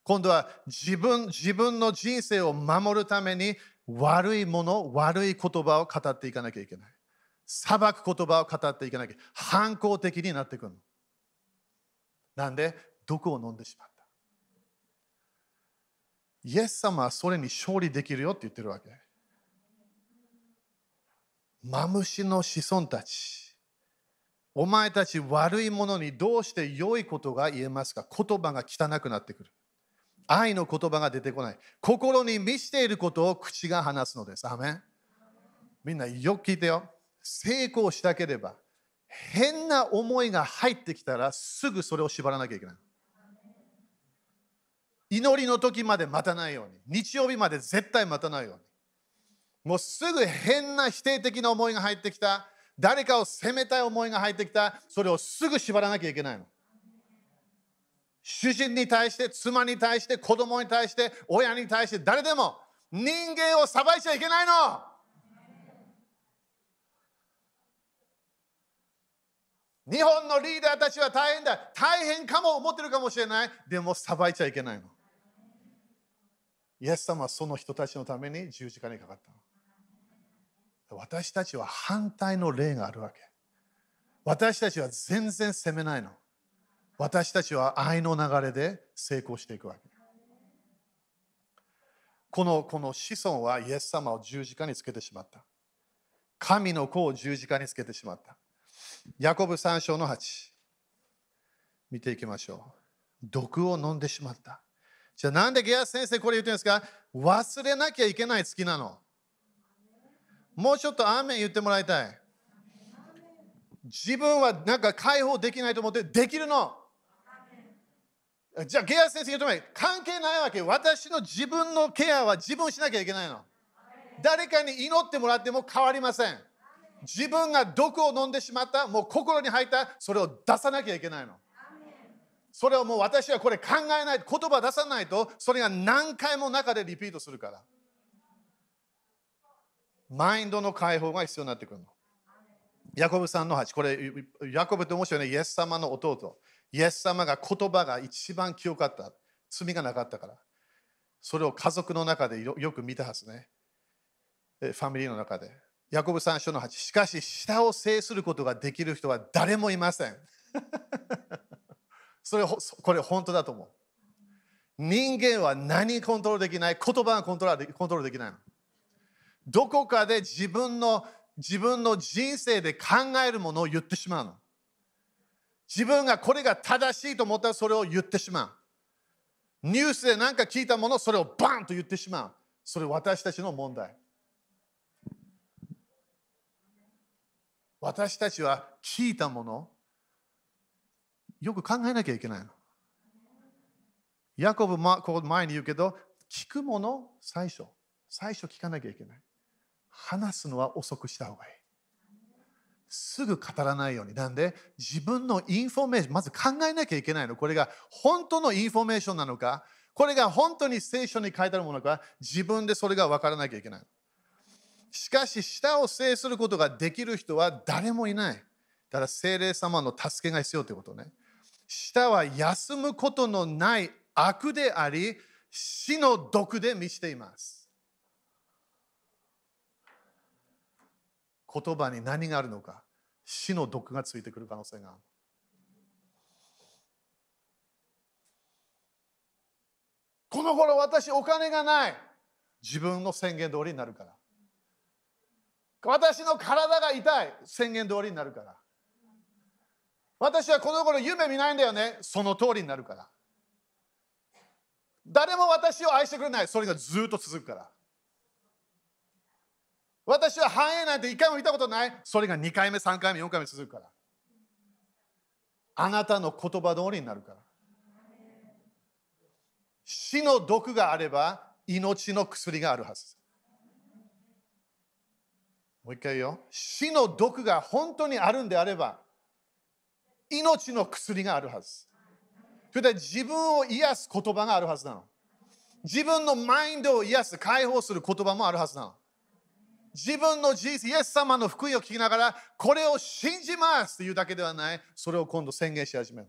今度は自分自分の人生を守るために悪いもの悪い言葉を語っていかなきゃいけない裁く言葉を語っていかなきゃ反抗的になってくるなんで？毒を飲んでしまうイエス様はそれに勝利できるよって言ってるわけ。マムシの子孫たち。お前たち悪いものにどうして良いことが言えますか？言葉が汚くなってくる。愛の言葉が出てこない。心に満ちていることを口が話すのです。アメンみんなよく聞いてよ。成功したければ変な思いが入ってきたらすぐそれを縛らなきゃいけない。祈りの時まで待たないように。日曜日まで絶対待たないように。もうすぐ変な否定的な思いが入ってきた。誰かを責めたい思いが入ってきた。それをすぐ縛らなきゃいけないの。主人に対して、妻に対して、子供に対して、親に対して、誰でも人間を裁いちゃいけないの。日本のリーダーたちは大変だ。大変かも思ってるかもしれない。でも裁いちゃいけないの。イエス様はその人たちのために十字架にかかったの。私たちは反対の例があるわけ。私たちは全然責めないの。私たちは愛の流れで成功していくわけ。このこの子孫はイエス様を十字架につけてしまった。神の子を十字架につけてしまった。ヤコブ3章の8。見ていきましょう。毒を飲んでしまった。じゃあなんでゲア先生これ言ってるんですか？忘れなきゃいけない月なの。もうちょっとアーメン言ってもらいたい。自分はなんか解放できないと思ってできるの。じゃあゲア先生言うと関係ないわけ。私の自分のケアは自分しなきゃいけないの。誰かに祈ってもらっても変わりません。自分が毒を飲んでしまった、もう心に入った、それを出さなきゃいけないの。それをもう私はこれ考えない、言葉出さないと、それが何回も中でリピートするから。マインドの解放が必要になってくるの。ヤコブさんの8、これ、ヤコブって面白いね、イエス様の弟。イエス様が言葉が一番清かった。罪がなかったから。それを家族の中でよく見たはずね。ファミリーの中で。ヤコブ3章の8。しかし、舌を制することができる人は誰もいません。それ、これ本当だと思う。人間は何コントロールできない言葉がコントロールコントロールできないの。どこかで自分の自分の人生で考えるものを言ってしまうの。自分がこれが正しいと思ったらそれを言ってしまう。ニュースで何か聞いたもの、それをバンと言ってしまう。それ私たちの問題。私たちは聞いたものよく考えなきゃいけないの。ヤコブ、ま、ここ前に言うけど、聞くもの最初。最初聞かなきゃいけない。話すのは遅くした方がいい。すぐ語らないように。なんで、自分のインフォメーション、まず考えなきゃいけないの。これが本当のインフォメーションなのか、これが本当に聖書に書いてあるものか、自分でそれが分からなきゃいけない。しかし、舌を制することができる人は誰もいない。だから聖霊様の助けが必要ということね。舌は休むことのない悪であり、死の毒で満ちています。言葉に何があるのか、死の毒がついてくる可能性がある。この頃私お金がない。自分の宣言通りになるから。私の体が痛い宣言通りになるから私はこの頃夢見ないんだよねその通りになるから誰も私を愛してくれないそれがずっと続くから私は繁栄なんて一回も見たことないそれが2回目3回目4回目続くからあなたの言葉通りになるから死の毒があれば命の薬があるはずもう一回言うよ。死の毒が本当にあるんであれば、命の薬があるはず。それで自分を癒す言葉があるはずなの。自分のマインドを癒す、解放する言葉もあるはずなの。自分の人生、イエス様の福音を聞きながら、これを信じますというだけではない、それを今度宣言し始める。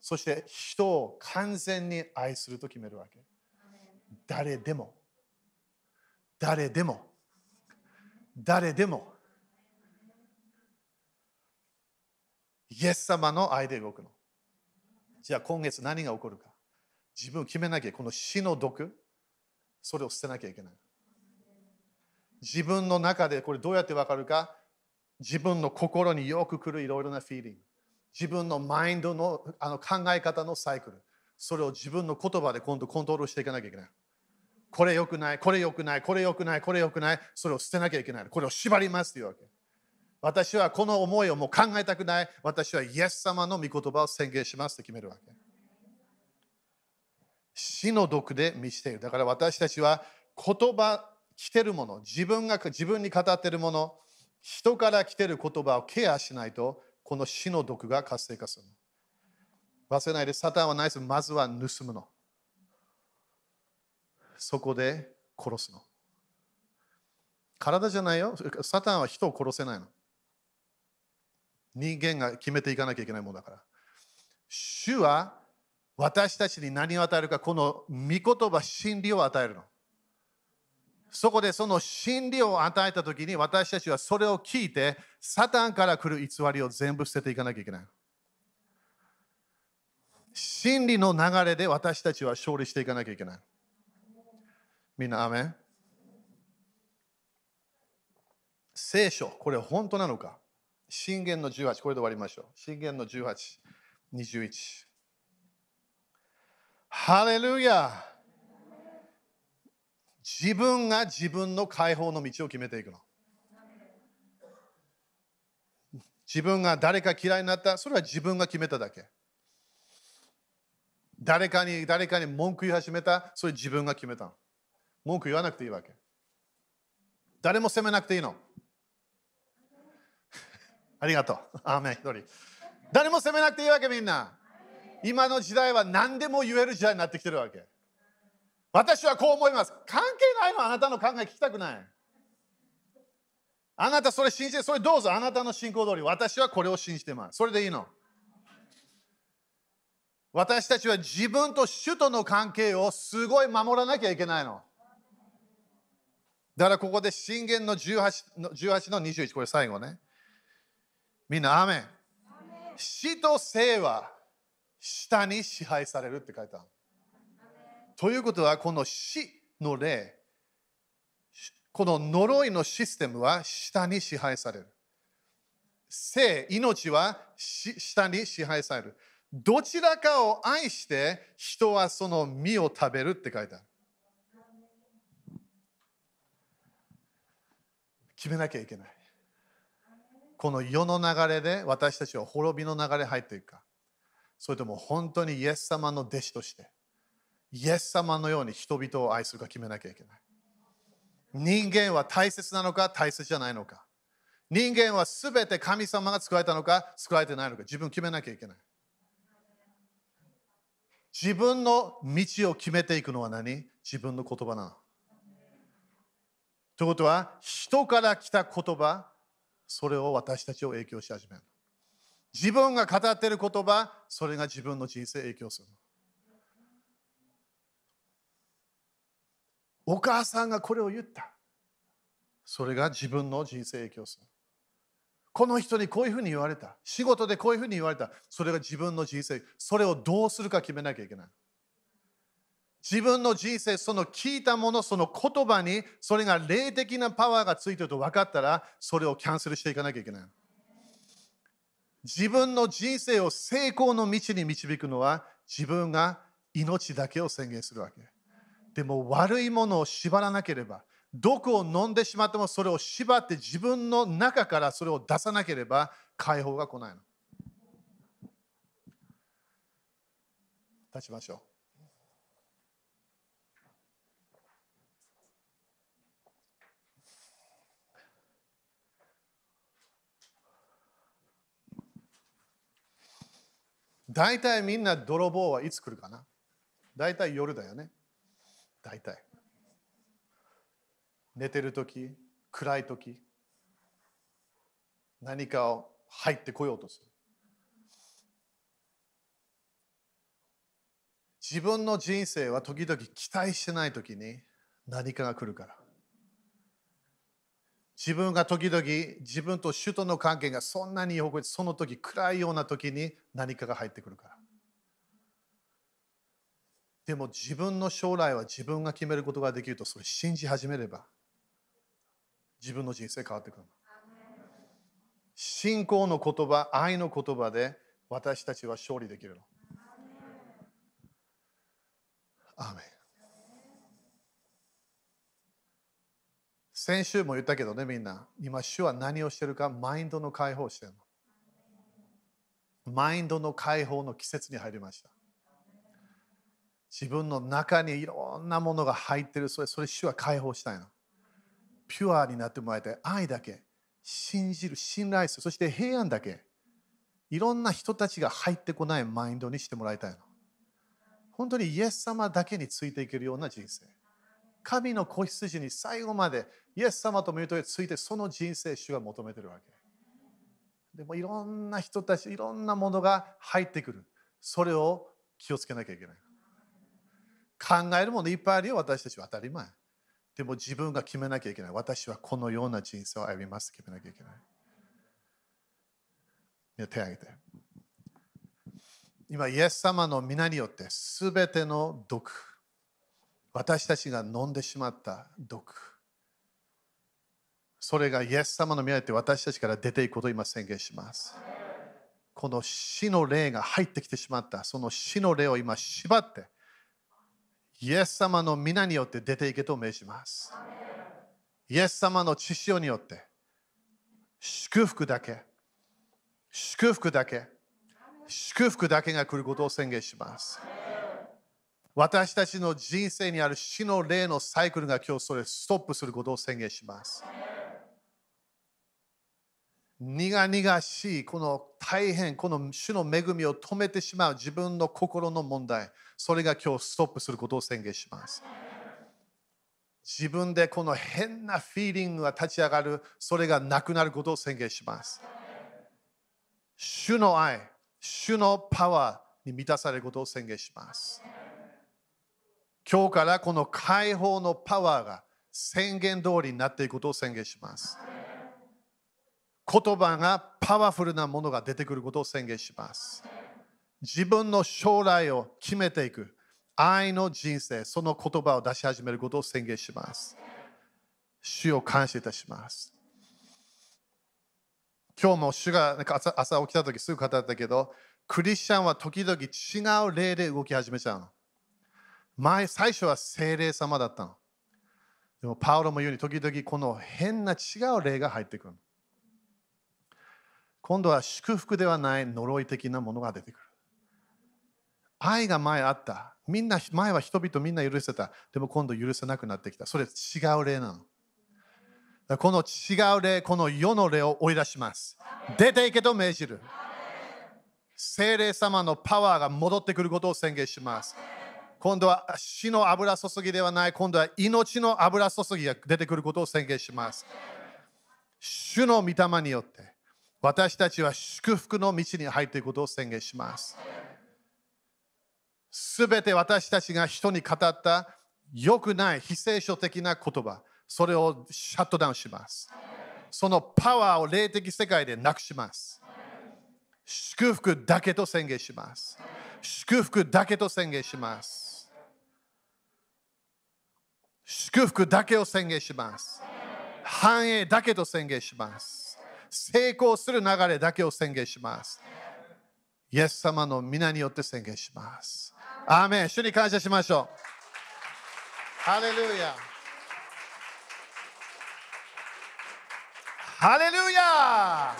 そして人を完全に愛すると決めるわけ。誰でも、誰でも誰でもイエス様の愛で動くの。じゃあ今月何が起こるか。自分を決めなきゃ、この死の毒、それを捨てなきゃいけない。自分の中でこれどうやってわかるか？自分の心によく来るいろいろなフィーリング。自分のマインドのあの考え方のサイクル。それを自分の言葉で今度コントロールしていかなきゃいけない。これ良くない、これ良くない、これ良くない、これ良くない、それを捨てなきゃいけない。これを縛りますというわけ。私はこの思いをもう考えたくない。私はイエス様の御言葉を宣言しますと決めるわけ。死の毒で満ちている。だから私たちは言葉、来てるもの、自分が自分に語ってるもの、人から来てる言葉をケアしないと、この死の毒が活性化する。忘れないで、サタンはないです。まずは盗むの。そこで殺すの。体じゃないよ。サタンは人を殺せないの。人間が決めていかなきゃいけないものだから。主は私たちに何を与えるか、この御言葉、真理を与えるの。そこでその真理を与えたときに私たちはそれを聞いて、サタンから来る偽りを全部捨てていかなきゃいけない。真理の流れで私たちは勝利していかなきゃいけない。みんな、アメン聖書、これ本当なのか？信玄の18、これで終わりましょう。信玄の18、21。ハレルヤ自分が自分の解放の道を決めていくの。自分が誰か嫌いになった、それは自分が決めただけ。誰かに誰かに文句言い始めた、それ自分が決めたの。文句言わなくていいわけ。誰も責めなくていいの。ありがとう。アーメン一人。誰も責めなくていいわけみんな。今の時代は何でも言える時代になってきてるわけ。私はこう思います。関係ないのあなたの考え聞きたくない。あなたそれ信じて、それどうぞあなたの信仰通り。私はこれを信じてます。それでいいの。私たちは自分と主との関係をすごい守らなきゃいけないの。だからここで信玄の18の ,18 の21、これ最後ね。みんな、アメン。死と生は下に支配されるって書いてある。ということは、この死の霊、この呪いのシステムは下に支配される。生、命は下に支配される。どちらかを愛して人はその実を食べるって書いてある。決めなきゃいけない。この世の流れで私たちは滅びの流れ入っていくか。それとも本当にイエス様の弟子として、イエス様のように人々を愛するか決めなきゃいけない。人間は大切なのか大切じゃないのか。人間はすべて神様が作られたのか作られてないのか自分決めなきゃいけない。自分の道を決めていくのは何？自分の言葉なの。ということは、人から来た言葉、それを私たちを影響し始める。自分が語っている言葉、それが自分の人生を影響する。お母さんがこれを言った。それが自分の人生影響する。この人にこういうふうに言われた。仕事でこういうふうに言われた。それが自分の人生。それをどうするか決めなきゃいけない。自分の人生、その聞いたもの、その言葉に、それが霊的なパワーがついてると分かったら、それをキャンセルしていかなきゃいけない。自分の人生を成功の道に導くのは、自分が命だけを宣言するわけ。でも悪いものを縛らなければ、毒を飲んでしまってもそれを縛って自分の中からそれを出さなければ解放が来ないの。立ちましょう。大体みんな泥棒はいつ来るかな？大体夜だよね。大体。寝てるとき、暗いとき、何かを入ってこようとする。自分の人生は時々期待してないときに何かが来るから。自分が時々自分と主との関係がそんなに良くその時暗いような時に何かが入ってくるからでも自分の将来は自分が決めることができるとそれ信じ始めれば自分の人生変わってくる信仰の言葉愛の言葉で私たちは勝利できるのアメ先週も言ったけどね、みんな。今、主は何をしてるか、マインドの解放してるの。マインドの解放の季節に入りました。自分の中にいろんなものが入ってる、それ、それ主は解放したいの。ピュアになってもらいたい。愛だけ、信じる、信頼する、そして平安だけ。いろんな人たちが入ってこないマインドにしてもらいたいの。本当にイエス様だけについていけるような人生。神の子羊に最後までイエス様と見るとついてその人生主が求めてるわけ。でもいろんな人たち、いろんなものが入ってくる。それを気をつけなきゃいけない。考えるものいっぱいあるよ、私たちは当たり前。でも自分が決めなきゃいけない。私はこのような人生を歩みます決めなきゃいけない。手を挙げて。今、イエス様の皆によってすべての毒、私たちが飲んでしまった毒、それがイエス様の宮によって私たちから出ていくことを今宣言します。この死の霊が入ってきてしまった、その死の霊を今縛って、イエス様の皆によって出ていけと命じます。イエス様の血潮によって祝福だけ、祝福だけ、祝福だけが来ることを宣言します。私たちの人生にある死の霊のサイクルが今日それストップすることを宣言します。苦々しいこの大変この主の恵みを止めてしまう自分の心の問題。それが今日ストップすることを宣言します。自分でこの変なフィーリングが立ち上がるそれがなくなることを宣言します。主の愛主のパワーに満たされることを宣言します。今日からこの解放のパワーが宣言通りになっていくことを宣言します。言葉がパワフルなものが出てくることを宣言します。自分の将来を決めていく愛の人生、その言葉を出し始めることを宣言します。主を感謝いたします。今日も主が朝朝起きた時すぐ語ったけど、クリスチャンは時々違う例で動き始めちゃうの。前、最初は精霊様だったの。でも、パウロも言うに時々この変な違う霊が入ってくる。今度は祝福ではない呪い的なものが出てくる。愛が前あった。みんな、前は人々みんな許せた。でも今度許せなくなってきた。それ違う例なの。この違う例、この世の例を追い出します。出ていけと命じる。精霊様のパワーが戻ってくることを宣言します。今度は死の油注ぎではない、今度は命の油注ぎが出てくることを宣言します。主の御霊によって私たちは祝福の道に入っていくことを宣言します。すべて私たちが人に語った良くない非聖書的な言葉、それをシャットダウンします。そのパワーを霊的世界でなくします。祝福だけと宣言します。祝福だけと宣言します。祝福だけを宣言します。繁栄だけと宣言します。成功する流れだけを宣言します。イエス様の皆によって宣言します。アーメン。主に感謝しましょう。ハレルヤ。ハレルヤ。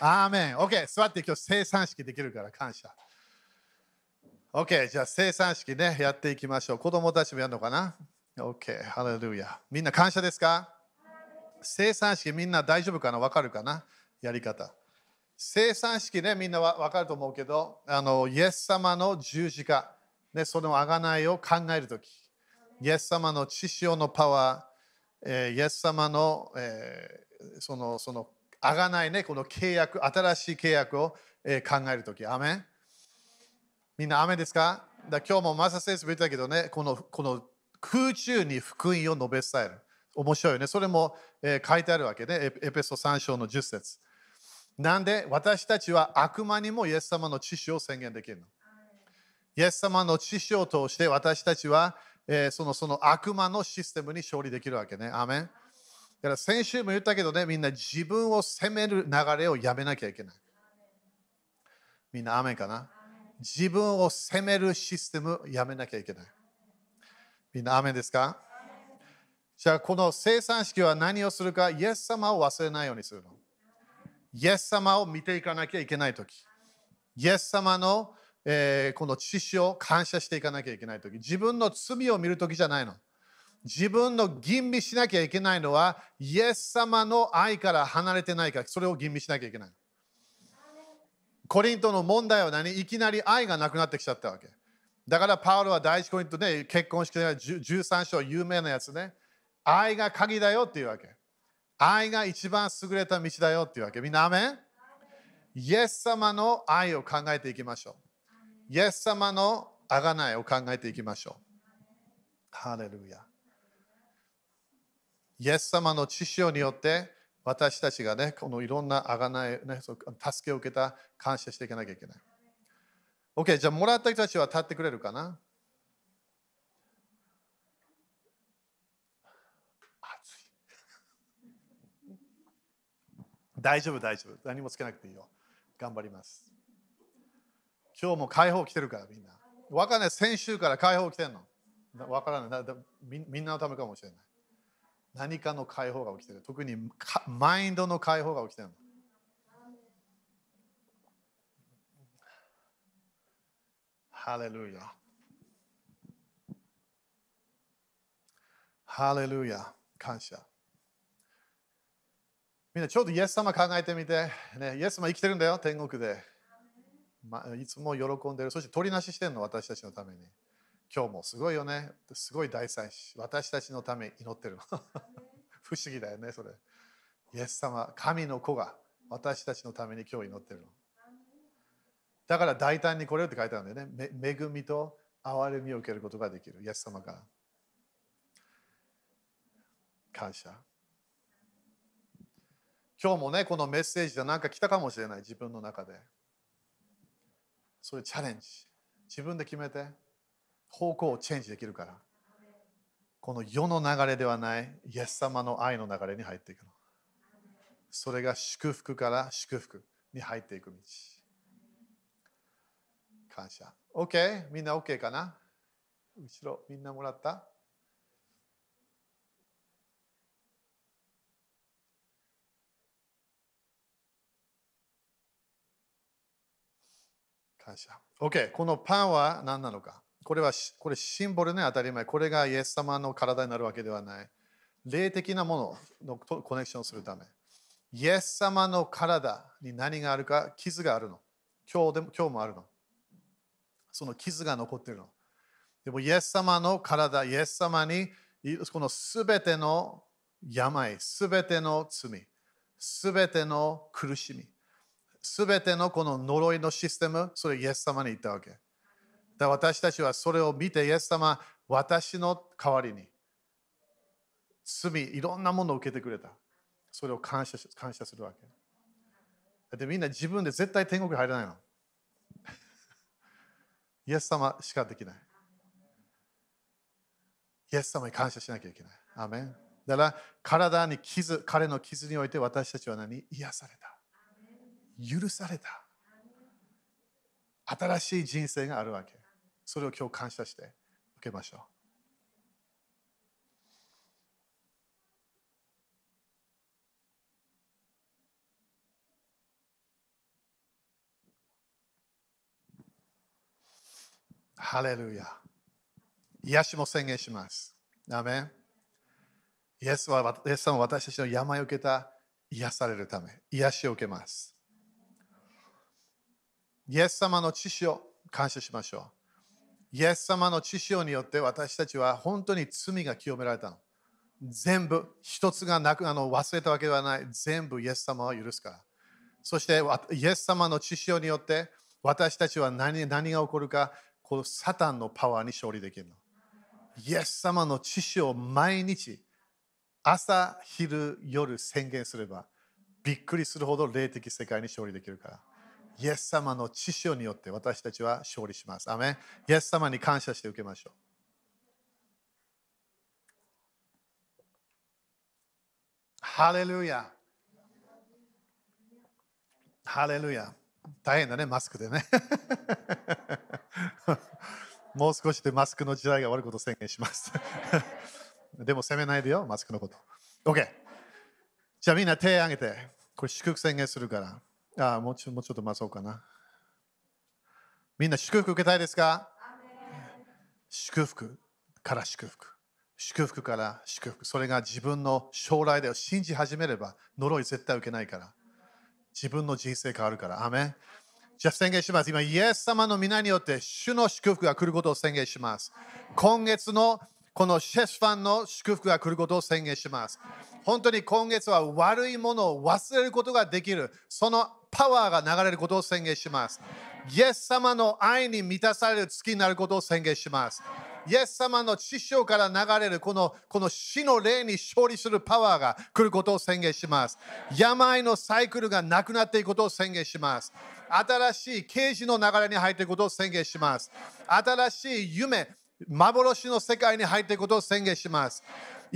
アーメン。OK 座って今日生産式できるから感謝。OK じゃあ生産式ねやっていきましょう。子供たちもやるのかな？OK ハレルヤ。みんな感謝ですか？生産式みんな大丈夫かな？わかるかな？やり方。生産式ね、みんなわかると思うけど、あのイエス様の十字架、ね、その贖いを考えるとき、イエス様の血潮のパワー、えー、イエス様の、えー、その、その、贖いね、この契約、新しい契約を、えー、考えるとき、アメン？みんな、アメですか？だ今日もマサ先生も言ったけどね、このこの空中に福音を述べ伝える。面白いよね。それも、え、書いてあるわけで、エペソ3章の10節なんで私たちは悪魔にもイエス様の知識を宣言できるの？イエス様の知識を通して私たちは、えー、そのその悪魔のシステムに勝利できるわけね。アメンだから先週も言ったけどね、みんな自分を責める流れをやめなきゃいけない。みんなアメンかな？自分を責めるシステムやめなきゃいけない。みんなアメンですか？じゃあこの生産式は何をするか、イエス様を忘れないようにするの。イエス様を見ていかなきゃいけないとき。イエス様の、えー、この知識を感謝していかなきゃいけないとき。自分の罪を見るときじゃないの。自分の吟味しなきゃいけないのは、イエス様の愛から離れてないか、それを吟味しなきゃいけない。コリントの問題は何？いきなり愛がなくなってきちゃったわけ。だからパウロは第一コリントで結婚式で13章有名なやつね。愛が鍵だよっていうわけ。愛が一番優れた道だよっていうわけ。みんな、アメン？イエス様の愛を考えていきましょう。イエス様の贖いを考えていきましょう。ハレルヤ。イエス様の知識によって私たちがね、このいろんな贖い、ね、助けを受けた感謝していかなきゃいけない。OK、じゃあもらった人たちは立ってくれるかな？大丈夫、大丈夫。何もつけなくていいよ。頑張ります。今日も解放来てるから、みんな。わかんない。先週から解放来てんの。わからないみ。みんなのためかもしれない。何かの解放が起きてる。特にマインドの解放が起きてるの。ハレルヤ。ハレルヤ。感謝。みんなちょっとイエス様考えてみて、ね、イエス様生きてるんだよ、天国で。まいつも喜んでる。そして取りなししてんの、私たちのために。今日もすごいよね。すごい大祭司。私たちのため祈ってるの。不思議だよね、それ。イエス様、神の子が私たちのために今日祈ってるの。だから大胆にこれって書いてあるんだよね。恵みと憐れみを受けることができる。イエス様から。感謝。今日もね、このメッセージで何か来たかもしれない。自分の中で。それチャレンジ。自分で決めて方向をチェンジできるから。この世の流れではないイエス様の愛の流れに入っていくの。それが祝福から祝福に入っていく道。感謝。OK? みんな OK かな？後ろ、みんなもらった？感謝。OK、このパンは何なのかこれはこれシンボルね、当たり前。これがイエス様の体になるわけではない。霊的なもののとコネクションするため。イエス様の体に何があるか、傷があるの。今日でも今日もあるの。その傷が残っているの。でも、イエス様の体、イエス様に、このすべての病、すべての罪、すべての苦しみ、すべてのこの呪いのシステム、それイエス様に言ったわけ。だ私たちはそれを見て、イエス様、私の代わりに罪、いろんなものを受けてくれた。それを感謝感謝するわけ。だってみんな自分で絶対天国に入れないの。イエス様しかできない。イエス様に感謝しなきゃいけない。アメンだから体に傷、彼の傷において私たちは何？癒された。許された。新しい人生があるわけ。それを今日感謝して受けましょう。ハレルヤ。癒しも宣言します。アメンイエスはイエス様私たちの病を受けた癒されるため、癒しを受けます。イエス様の知識を感謝しましょう。イエス様の知識によって私たちは本当に罪が清められたの。全部、一つがなくあの忘れたわけではない。全部イエス様は許すから。そしてイエス様の知識によって私たちは何何が起こるかこのサタンのパワーに勝利できるの。イエス様の知識を毎日、朝、昼、夜宣言すれば、びっくりするほど霊的世界に勝利できるから。イエス様の知識によって私たちは勝利します。アメイエス様に感謝して受けましょう。ハレルヤ。ハレルヤ。大変だね、マスクでね。もう少しでマスクの時代が終わることを宣言します。でも責めないでよ、マスクのこと。OK。じゃあみんな手を挙げて、これ祝福宣言するから。あもうちょもうちょっと待そうかな。みんな祝福受けたいですか？祝福から祝福。祝福から祝福。それが自分の将来で信じ始めれば、呪い絶対受けないから。自分の人生変わるから。アメンじゃあ宣言します。今、イエス様の皆によって主の祝福が来ることを宣言します。今月のこのシェスファンの祝福が来ることを宣言します。本当に今月は悪いものを忘れることができる。そのパワーが流れることを宣言します。イエス様の愛に満たされる月になることを宣言します。イエス様の知性から流れるこのこの死の霊に勝利するパワーが来ることを宣言します。病のサイクルがなくなっていくことを宣言します。新しい啓示の流れに入っていくことを宣言します。新しい夢、幻の世界に入っていくことを宣言します。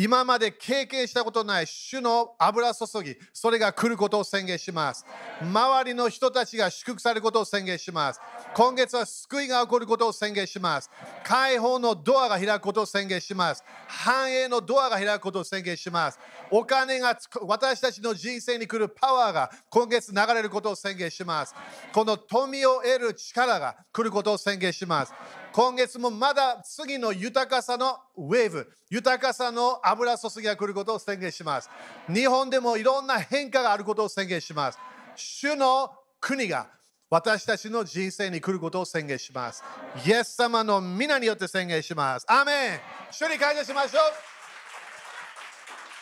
今まで経験したことない主の油注ぎ、それが来ることを宣言します。周りの人たちが祝福されることを宣言します。今月は救いが起こることを宣言します。解放のドアが開くことを宣言します。繁栄のドアが開くことを宣言します。お金が私たちの人生に来るパワーが今月流れることを宣言します。この富を得る力が来ることを宣言します。今月もまだ次の豊かさのウェーブ、豊かさの油注ぎが来ることを宣言します。日本でもいろんな変化があることを宣言します。主の国が私たちの人生に来ることを宣言します。イエス様の皆によって宣言します。アーメン主に感謝しましょう。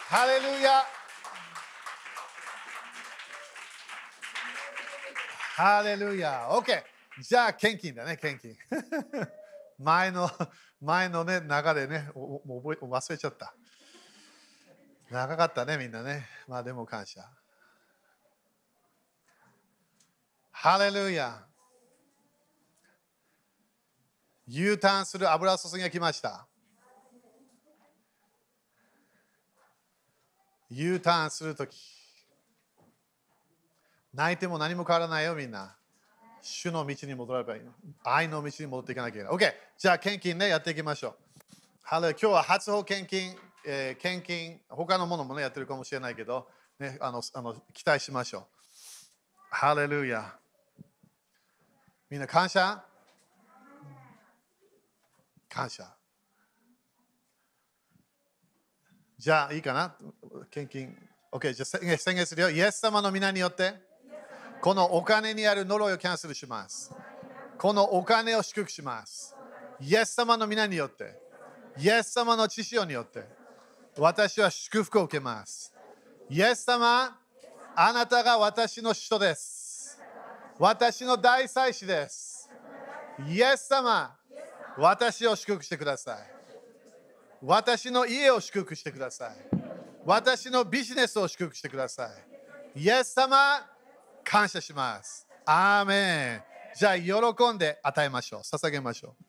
ハレルヤハレルヤ !OK! じゃあ、献金だね、献金。前の、前のね、流れね、もう覚え忘れちゃった。長かったね、みんなね。まあでも感謝。ハレルヤ U ターンする油注ぎが来ました。U ターンするとき。泣いても何も変わらないよ、みんな。主の道に戻ればいいの。愛の道に戻っていかなきゃいけない。OK。じゃあ、献金ね、やっていきましょう。ハレ今日は初歩献金、えー、献金、他のものもね、やってるかもしれないけど、ね、あのあの期待しましょう。ハレルヤ。みんな感謝？感謝。じゃあ、いいかな？献金。OK、じゃあ宣言するよ。イエス様の皆によって。このお金にある呪いをキャンセルします。このお金を祝福します。イエス様の皆によって、イエス様の知識によって、私は祝福を受けます。イエス様、あなたが私の使徒です。私の大祭司です。イエス様、私を祝福してください。私の家を祝福してください。私のビジネスを祝福してください。イエス様、感謝します。アーメン。じゃあ、喜んで与えましょう。捧げましょう。